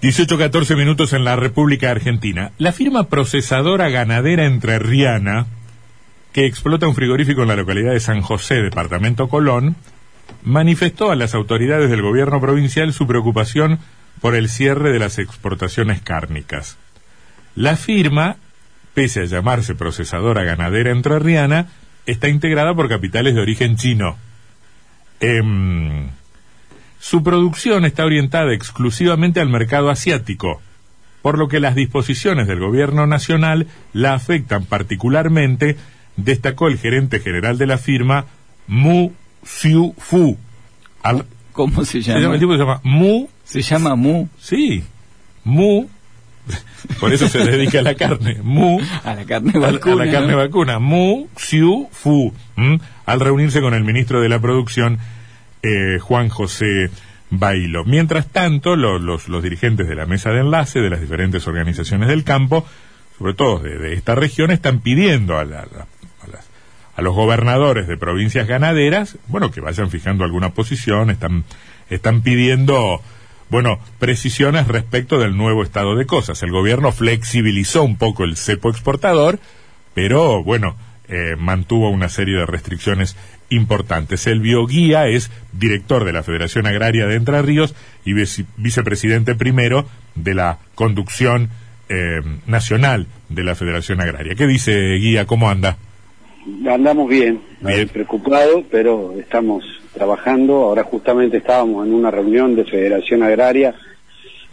18-14 minutos en la República Argentina. La firma procesadora ganadera entrerriana, que explota un frigorífico en la localidad de San José, departamento Colón, manifestó a las autoridades del gobierno provincial su preocupación por el cierre de las exportaciones cárnicas. La firma, pese a llamarse procesadora ganadera entrerriana, está integrada por capitales de origen chino. Em, su producción está orientada exclusivamente al mercado asiático, por lo que las disposiciones del gobierno nacional la afectan particularmente, destacó el gerente general de la firma, Mu Xiu Fu. ¿Cómo se llama? el tipo se llama Mu. Se llama Mu. Sí, Mu. Por eso se dedica a la carne. Mu. A la carne vacuna. A, la carne vacuna. Mu Xiu Fu. Al reunirse con el ministro de la Producción, eh, Juan José Bailo. Mientras tanto, los, dirigentes de la mesa de enlace de las diferentes organizaciones del campo, sobre todo de, esta región, están pidiendo a, a, los gobernadores de provincias ganaderas, bueno, que vayan fijando alguna posición, están, están pidiendo, bueno, precisiones respecto del nuevo estado de cosas. El gobierno flexibilizó un poco el cepo exportador, pero bueno, eh, mantuvo una serie de restricciones importantes. El bioguía es director de la Federación Agraria de Entre Ríos y vicepresidente primero de la conducción eh, nacional de la Federación Agraria. ¿Qué dice Guía? ¿Cómo anda? Andamos bien, bien. preocupado, pero estamos trabajando. Ahora justamente estábamos en una reunión de Federación Agraria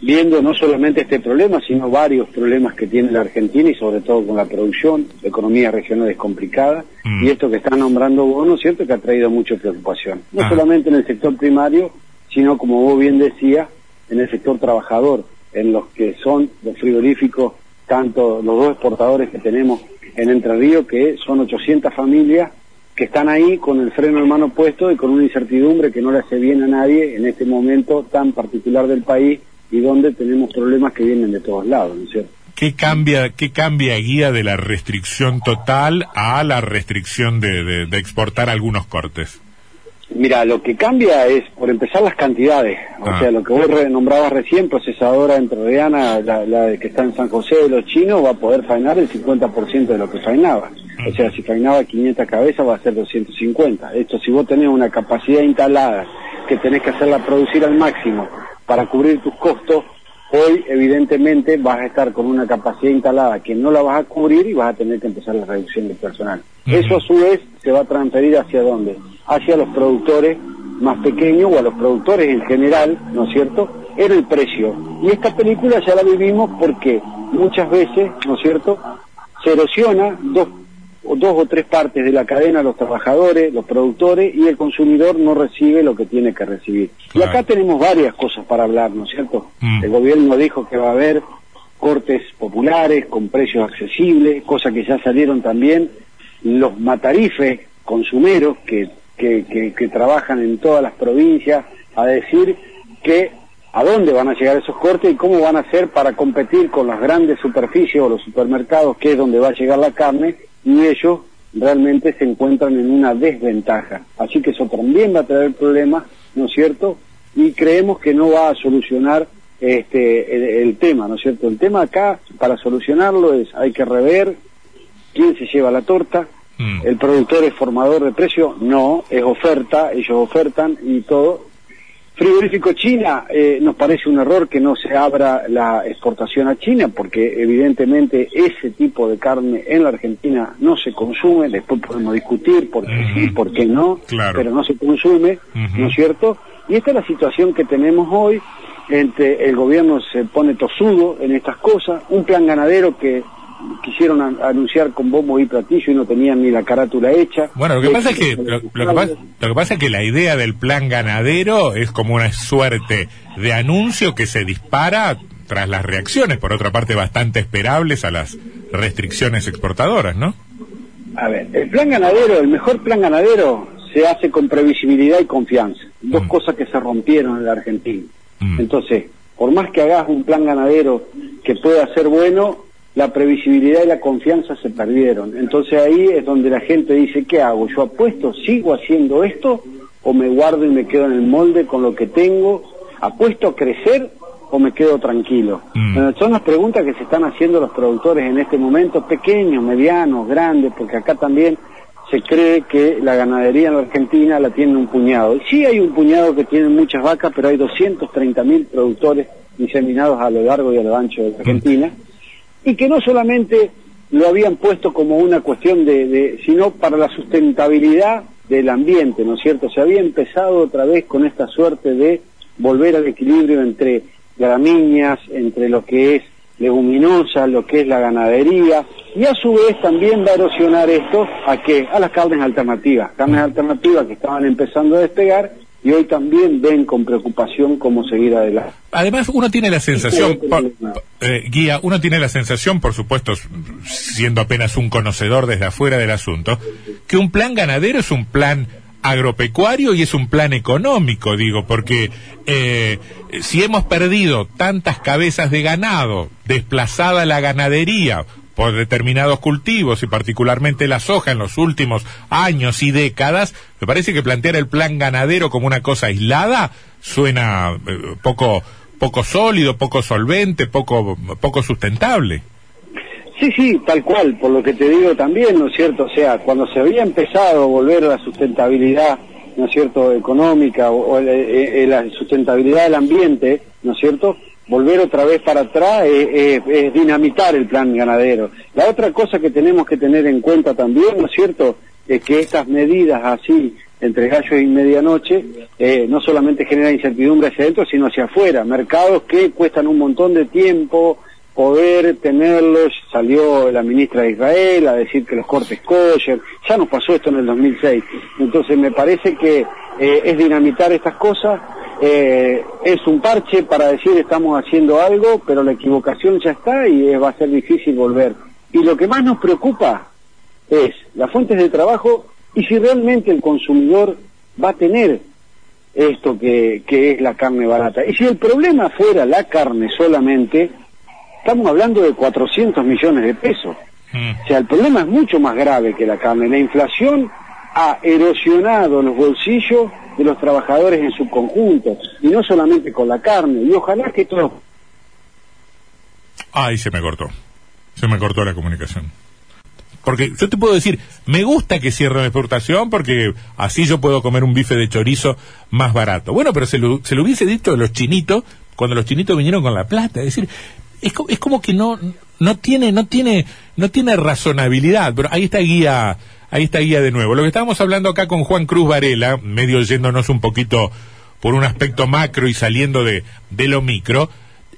viendo no solamente este problema, sino varios problemas que tiene la Argentina y sobre todo con la producción, la economía regional es complicada mm. y esto que está nombrando vos, ¿no es cierto?, que ha traído mucha preocupación, no ah. solamente en el sector primario, sino como vos bien decías, en el sector trabajador, en los que son los frigoríficos, tanto los dos exportadores que tenemos en Entre Ríos, que son 800 familias que están ahí con el freno en mano puesto y con una incertidumbre que no le hace bien a nadie en este momento tan particular del país y donde tenemos problemas que vienen de todos lados, ¿no es cierto? ¿Qué cambia, qué cambia guía de la restricción total a la restricción de, de, exportar algunos cortes? Mira, lo que cambia es, por empezar, las cantidades. O ah. sea, lo que vos nombrabas recién, procesadora entrerriana, la, la que está en San José de los chinos, va a poder faenar el 50% de lo que faenaba. O sea, si faenaba 500 cabezas, va a ser 250. Esto, si vos tenés una capacidad instalada que tenés que hacerla producir al máximo para cubrir tus costos, hoy evidentemente vas a estar con una capacidad instalada que no la vas a cubrir y vas a tener que empezar la reducción de personal. Eso a su vez se va a transferir hacia dónde? Hacia los productores más pequeños o a los productores en general, ¿no es cierto? Era el precio. Y esta película ya la vivimos porque muchas veces, ¿no es cierto? Se erosiona dos dos o tres partes de la cadena, los trabajadores, los productores, y el consumidor no recibe lo que tiene que recibir. Y acá tenemos varias cosas para hablar, ¿no es cierto? Mm. El gobierno dijo que va a haber cortes populares con precios accesibles, cosas que ya salieron también, los matarifes consumeros que, que, que trabajan en todas las provincias a decir que a dónde van a llegar esos cortes y cómo van a hacer para competir con las grandes superficies o los supermercados, que es donde va a llegar la carne, y ellos realmente se encuentran en una desventaja. Así que eso también va a traer problemas, ¿no es cierto? Y creemos que no va a solucionar este el, tema, ¿no es cierto? El tema acá, para solucionarlo, es hay que rever quién se lleva la torta, mm. el productor es formador de precio, no, es oferta, ellos ofertan y todo, Frigorífico China, eh, nos parece un error que no se abra la exportación a China, porque evidentemente ese tipo de carne en la Argentina no se consume, después podemos discutir por qué sí, por qué no, pero no se consume, ¿no es cierto? Y esta es la situación que tenemos hoy, entre el gobierno se pone tosudo en estas cosas, un plan ganadero que quisieron anunciar con bombo y platillo y no tenían ni la carátula hecha. Bueno, lo que pasa es que lo, que pasa, es que la idea del plan ganadero es como una suerte de anuncio que se dispara tras las reacciones, por otra parte bastante esperables a las restricciones exportadoras, ¿no? A ver, el plan ganadero, el mejor plan ganadero se hace con previsibilidad y confianza, dos mm. cosas que se rompieron en la Argentina. Mm. Entonces, por más que hagas un plan ganadero que pueda ser bueno, la previsibilidad y la confianza se perdieron. Entonces ahí es donde la gente dice, ¿qué hago? ¿Yo apuesto? ¿Sigo haciendo esto? ¿O me guardo y me quedo en el molde con lo que tengo? ¿Apuesto a crecer o me quedo tranquilo? Mm. son las preguntas que se están haciendo los productores en este momento, pequeños, medianos, grandes, porque acá también se cree que la ganadería en la Argentina la tiene un puñado. Sí hay un puñado que tienen muchas vacas, pero hay 230 mil productores diseminados a lo largo y a lo ancho de la Argentina, y que no solamente lo habían puesto como una cuestión de, de, sino para la sustentabilidad del ambiente, ¿no es cierto? Se había empezado otra vez con esta suerte de volver al equilibrio entre gramíneas, entre lo que es leguminosa, lo que es la ganadería, y a su vez también va a erosionar esto a que a las carnes alternativas, carnes alternativas que estaban empezando a despegar y hoy también ven con preocupación cómo seguir adelante. Además, uno tiene la sensación, por- eh, guía, uno tiene la sensación, por supuesto, siendo apenas un conocedor desde afuera del asunto, que un plan ganadero es un plan agropecuario y es un plan económico, digo, porque eh, si hemos perdido tantas cabezas de ganado, desplazada la ganadería por determinados cultivos y particularmente la soja en los últimos años y décadas, me parece que plantear el plan ganadero como una cosa aislada suena eh, poco poco sólido, poco solvente, poco poco sustentable. Sí, sí, tal cual, por lo que te digo también, ¿no es cierto? O sea, cuando se había empezado a volver a la sustentabilidad, ¿no es cierto?, económica o, eh, eh, la sustentabilidad del ambiente, ¿no es cierto?, volver otra vez para atrás es, dinamitar el plan ganadero. La otra cosa que tenemos que tener en cuenta también, ¿no es cierto?, es que estas medidas así, entre gallos y medianoche, eh, no solamente generan incertidumbre hacia adentro, sino hacia afuera. Mercados que cuestan un montón de tiempo, poder tenerlos, salió la ministra de Israel a decir que los cortes kosher, ya nos pasó esto en el 2006, entonces me parece que eh, es dinamitar estas cosas, eh, es un parche para decir estamos haciendo algo, pero la equivocación ya está y eh, va a ser difícil volver. Y lo que más nos preocupa es las fuentes de trabajo y si realmente el consumidor va a tener esto que, que es la carne barata. Y si el problema fuera la carne solamente, estamos hablando de 400 millones de pesos. Mm. O sea, el problema es mucho más grave que la carne. La inflación ha erosionado los bolsillos de los trabajadores en su conjunto, y no solamente con la carne. Y ojalá que todos Ay, se me cortó. Se me cortó la comunicación. Porque yo te puedo decir, me gusta que cierre la exportación porque así yo puedo comer un bife de chorizo más barato. Bueno, pero se lo, se lo hubiese dicho a los chinitos cuando los chinitos vinieron con la plata. Es decir, es, es como que no, no tiene, no tiene, no tiene razonabilidad. Pero ahí está guía, ahí está guía de nuevo. Lo que estábamos hablando acá con Juan Cruz Varela, medio yéndonos un poquito por un aspecto macro y saliendo de, de lo micro,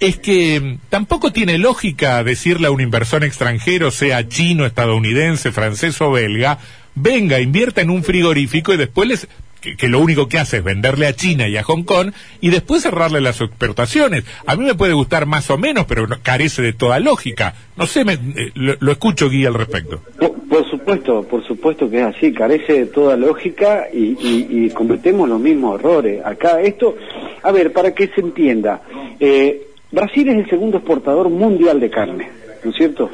es que mm, tampoco tiene lógica decirle a un inversor extranjero, sea chino, estadounidense, francés o belga, venga, invierta en un frigorífico y después les que, lo único que hace es venderle a China y a Hong Kong y después cerrarle las exportaciones. A mí me puede gustar más o menos, pero carece de toda lógica. No sé, me- eh, lo, escucho Guía al respecto. Por, supuesto, por supuesto que es así, carece de toda lógica y, y- y cometemos los mismos errores. Acá esto, a ver, para que se entienda, eh, Brasil es el segundo exportador mundial de carne, ¿no es cierto?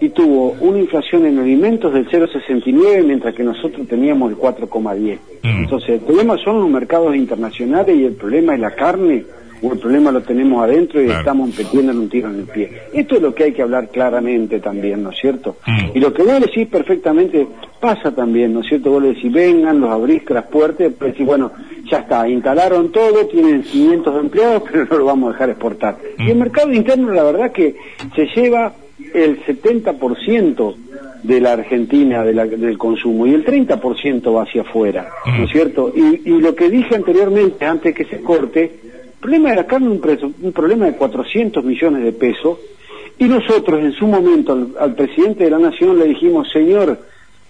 Y tuvo una inflación en alimentos del 0,69 mientras que nosotros teníamos el 4,10. Mm. Entonces, el problema son los mercados internacionales y el problema es la carne o el problema lo tenemos adentro y Claro. estamos metiendo en un tiro en el pie. Esto es lo que hay que hablar claramente también, ¿no es cierto? Mm. Y lo que vos decís perfectamente pasa también, ¿no es cierto? Vos le decís, vengan, los abrís las puertas, pues decís, bueno, ya está, instalaron todo, tienen 500 empleados, pero no lo vamos a dejar exportar. Y el mercado interno, la verdad que se lleva el 70% de la Argentina de la- del consumo y el 30% va hacia afuera, ¿no es cierto? Y, y lo que dije anteriormente, antes que se corte, el problema de la carne es un, un problema de 400 millones de pesos y nosotros en su momento al, al presidente de la nación le dijimos, señor,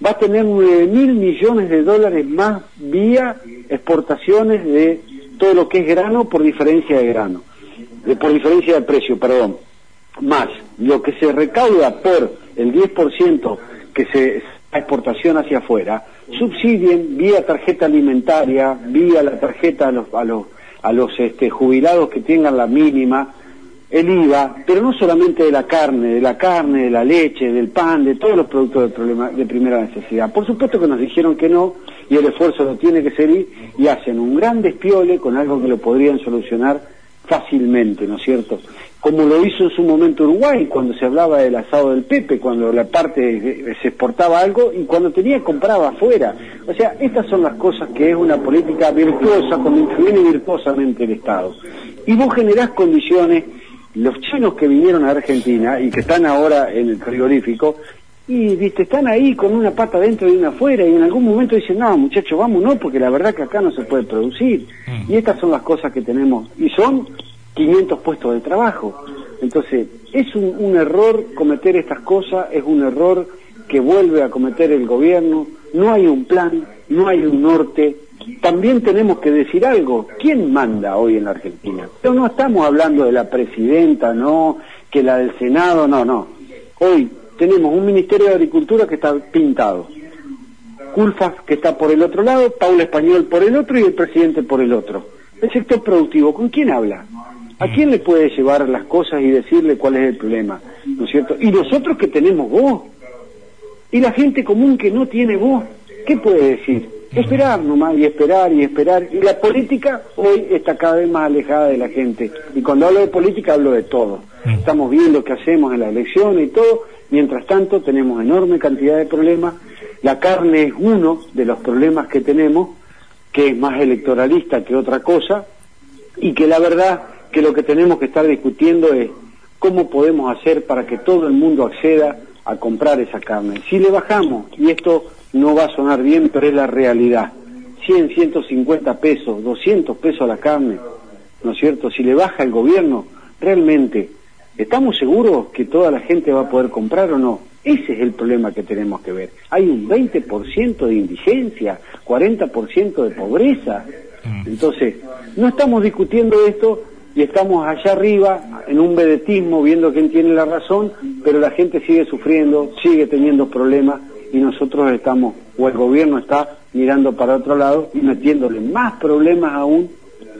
va a tener 9 mil millones de dólares más vía exportaciones de todo lo que es grano por diferencia de grano, de- por diferencia de precio, perdón más lo que se recauda por el 10% que se a exportación hacia afuera, subsidien vía tarjeta alimentaria, vía la tarjeta a los a los a los este, jubilados que tengan la mínima, el IVA, pero no solamente de la carne, de la carne, de la leche, del pan, de todos los productos de, problema- de primera necesidad. Por supuesto que nos dijeron que no y el esfuerzo lo tiene que seguir y hacen un gran despiole con algo que lo podrían solucionar fácilmente, ¿no es cierto? Como lo hizo en su momento Uruguay, cuando se hablaba del asado del Pepe, cuando la parte se exportaba algo y cuando tenía compraba afuera. O sea, estas son las cosas que es una política virtuosa, cuando interviene virtuosamente el Estado. Y vos generás condiciones, los chinos que vinieron a Argentina y que están ahora en el frigorífico, y viste, están ahí con una pata dentro y una afuera y en algún momento dicen, no muchachos, vamos no, porque la verdad que acá no se puede producir. Mm. Y estas son las cosas que tenemos. Y son 500 puestos de trabajo. Entonces, es un, error cometer estas cosas, es un error que vuelve a cometer el gobierno, no hay un plan, no hay un norte. También tenemos que decir algo, ¿quién manda hoy en la Argentina? Pero no estamos hablando de la presidenta, no, que la del Senado, no, no. Hoy tenemos un Ministerio de Agricultura que está pintado, Culfas que está por el otro lado, Paula Español por el otro y el presidente por el otro. El sector productivo, ¿con quién habla? ¿A quién le puede llevar las cosas y decirle cuál es el problema? ¿No es cierto? Y nosotros que tenemos voz. Y la gente común que no tiene voz, ¿qué puede decir? Esperar nomás y esperar y esperar. Y la política hoy está cada vez más alejada de la gente. Y cuando hablo de política hablo de todo. Estamos viendo qué hacemos en la elección y todo. Mientras tanto tenemos enorme cantidad de problemas. La carne es uno de los problemas que tenemos, que es más electoralista que otra cosa. Y que la verdad que lo que tenemos que estar discutiendo es cómo podemos hacer para que todo el mundo acceda a comprar esa carne. Si le bajamos, y esto no va a sonar bien, pero es la realidad, 100, 150 pesos, 200 pesos la carne, ¿no es cierto? Si le baja el gobierno, realmente, ¿estamos seguros que toda la gente va a poder comprar o no? Ese es el problema que tenemos que ver. Hay un 20% de indigencia, 40% de pobreza. Mm. Entonces, no estamos discutiendo esto y estamos allá arriba en un vedetismo viendo quién tiene la razón, pero la gente sigue sufriendo, sigue teniendo problemas y nosotros estamos, o el gobierno está mirando para otro lado y metiéndole más problemas aún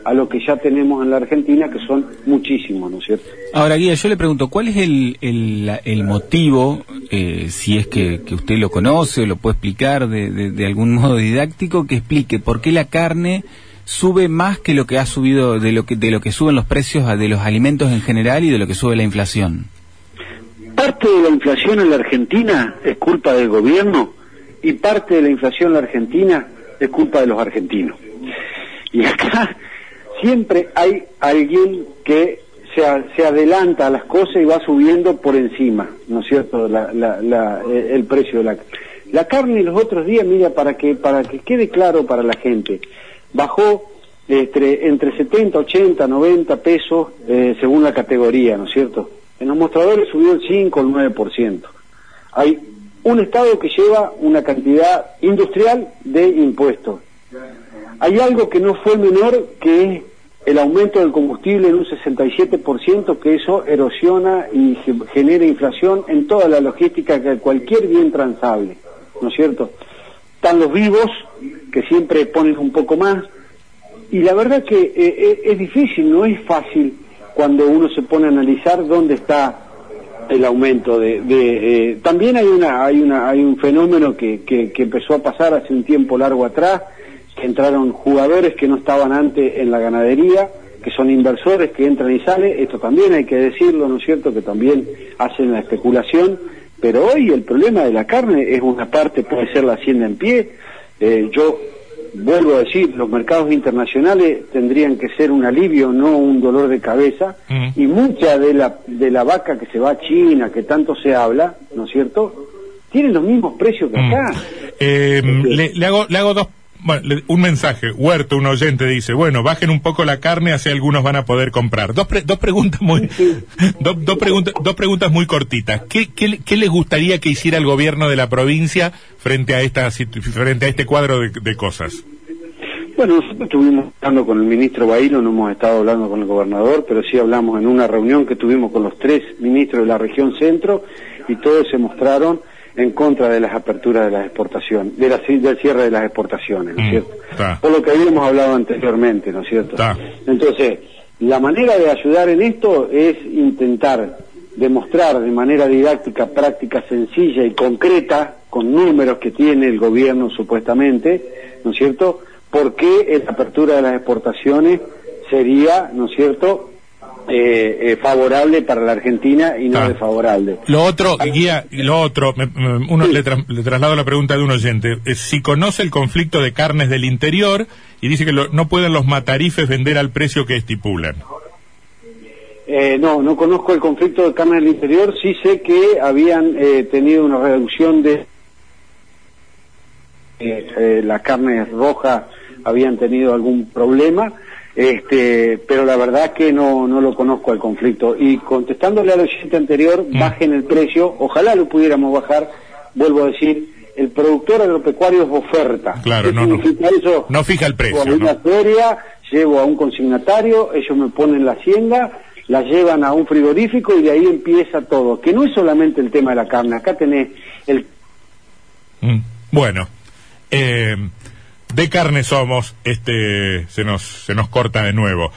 a lo que ya tenemos en la Argentina, que son muchísimos, ¿no es cierto? Ahora, Guía, yo le pregunto, ¿cuál es el, el, motivo, eh, si es que, usted lo conoce o lo puede explicar de, de algún modo didáctico, que explique por qué la carne sube más que lo que ha subido de lo que de lo que suben los precios de los alimentos en general y de lo que sube la inflación. Parte de la inflación en la Argentina es culpa del gobierno y parte de la inflación en la Argentina es culpa de los argentinos. Y acá siempre hay alguien que se, adelanta a las cosas y va subiendo por encima, ¿no es cierto?, el precio de la la carne los otros días, mira, para que para que quede claro para la gente, bajó entre, entre 70, 80, 90 pesos eh, según la categoría, ¿no es cierto? En los mostradores subió el 5 o el 9%. Hay un Estado que lleva una cantidad industrial de impuestos. Hay algo que no fue menor, que el aumento del combustible en un 67%, que eso erosiona y genera inflación en toda la logística de cualquier bien transable, ¿no es cierto? Están los vivos, que siempre ponen un poco más. Y la verdad que eh, eh, es difícil, no es fácil cuando uno se pone a analizar dónde está el aumento de, eh, también hay una hay una hay un fenómeno que, que, empezó a pasar hace un tiempo largo atrás que entraron jugadores que no estaban antes en la ganadería que son inversores que entran y salen esto también hay que decirlo no es cierto que también hacen la especulación pero hoy el problema de la carne es una parte puede ser la hacienda en pie eh, yo vuelvo a decir, los mercados internacionales tendrían que ser un alivio, no un dolor de cabeza, mm. y mucha de la, de la vaca que se va a China, que tanto se habla, ¿no es cierto?, tienen los mismos precios que mm. acá. Eh, le, hago, le hago dos bueno, un mensaje, Huerto, un oyente dice, bueno, bajen un poco la carne, así algunos van a poder comprar. Dos, dos preguntas muy, dos, dos, preguntas, dos preguntas muy cortitas. ¿Qué, qué, les gustaría que hiciera el gobierno de la provincia frente a esta, frente a este cuadro de, cosas? Bueno, nosotros estuvimos hablando con el ministro Bailo, no hemos estado hablando con el gobernador, pero sí hablamos en una reunión que tuvimos con los tres ministros de la región centro y todos se mostraron en contra de las aperturas de las exportaciones, de la, del cierre de las exportaciones, ¿no es mm, cierto? Por lo que habíamos hablado anteriormente, ¿no es cierto? Entonces, la manera de ayudar en esto es intentar demostrar de manera didáctica, práctica, sencilla y concreta, con números que tiene el gobierno supuestamente, ¿no es cierto?, por qué la apertura de las exportaciones sería, ¿no es cierto?, eh, eh, favorable para la Argentina y no Ah. desfavorable. Lo otro, guía, lo otro, me- me- uno le, tra- le traslado la pregunta de un oyente. Eh, si conoce el conflicto de carnes del interior y dice que lo- no pueden los matarifes vender al precio que estipulan. Eh, no, no conozco el conflicto de carne del interior, sí sé que habían eh, tenido una reducción de las carnes rojas habían tenido algún problema, este, pero la verdad que no, no lo conozco el conflicto. Y contestándole al oyente anterior, Mm. bajen el precio, ojalá lo pudiéramos bajar, vuelvo a decir, el productor agropecuario es oferta. Claro, ¿Qué no, no. eso? No fija el precio, Llevo a una ¿no? feria, llevo a un consignatario, ellos me ponen la hacienda, la llevan a un frigorífico y de ahí empieza todo. Que no es solamente el tema de la carne, acá tenés el Mm. Bueno, eh, de carne somos, este, se nos, se nos corta de nuevo.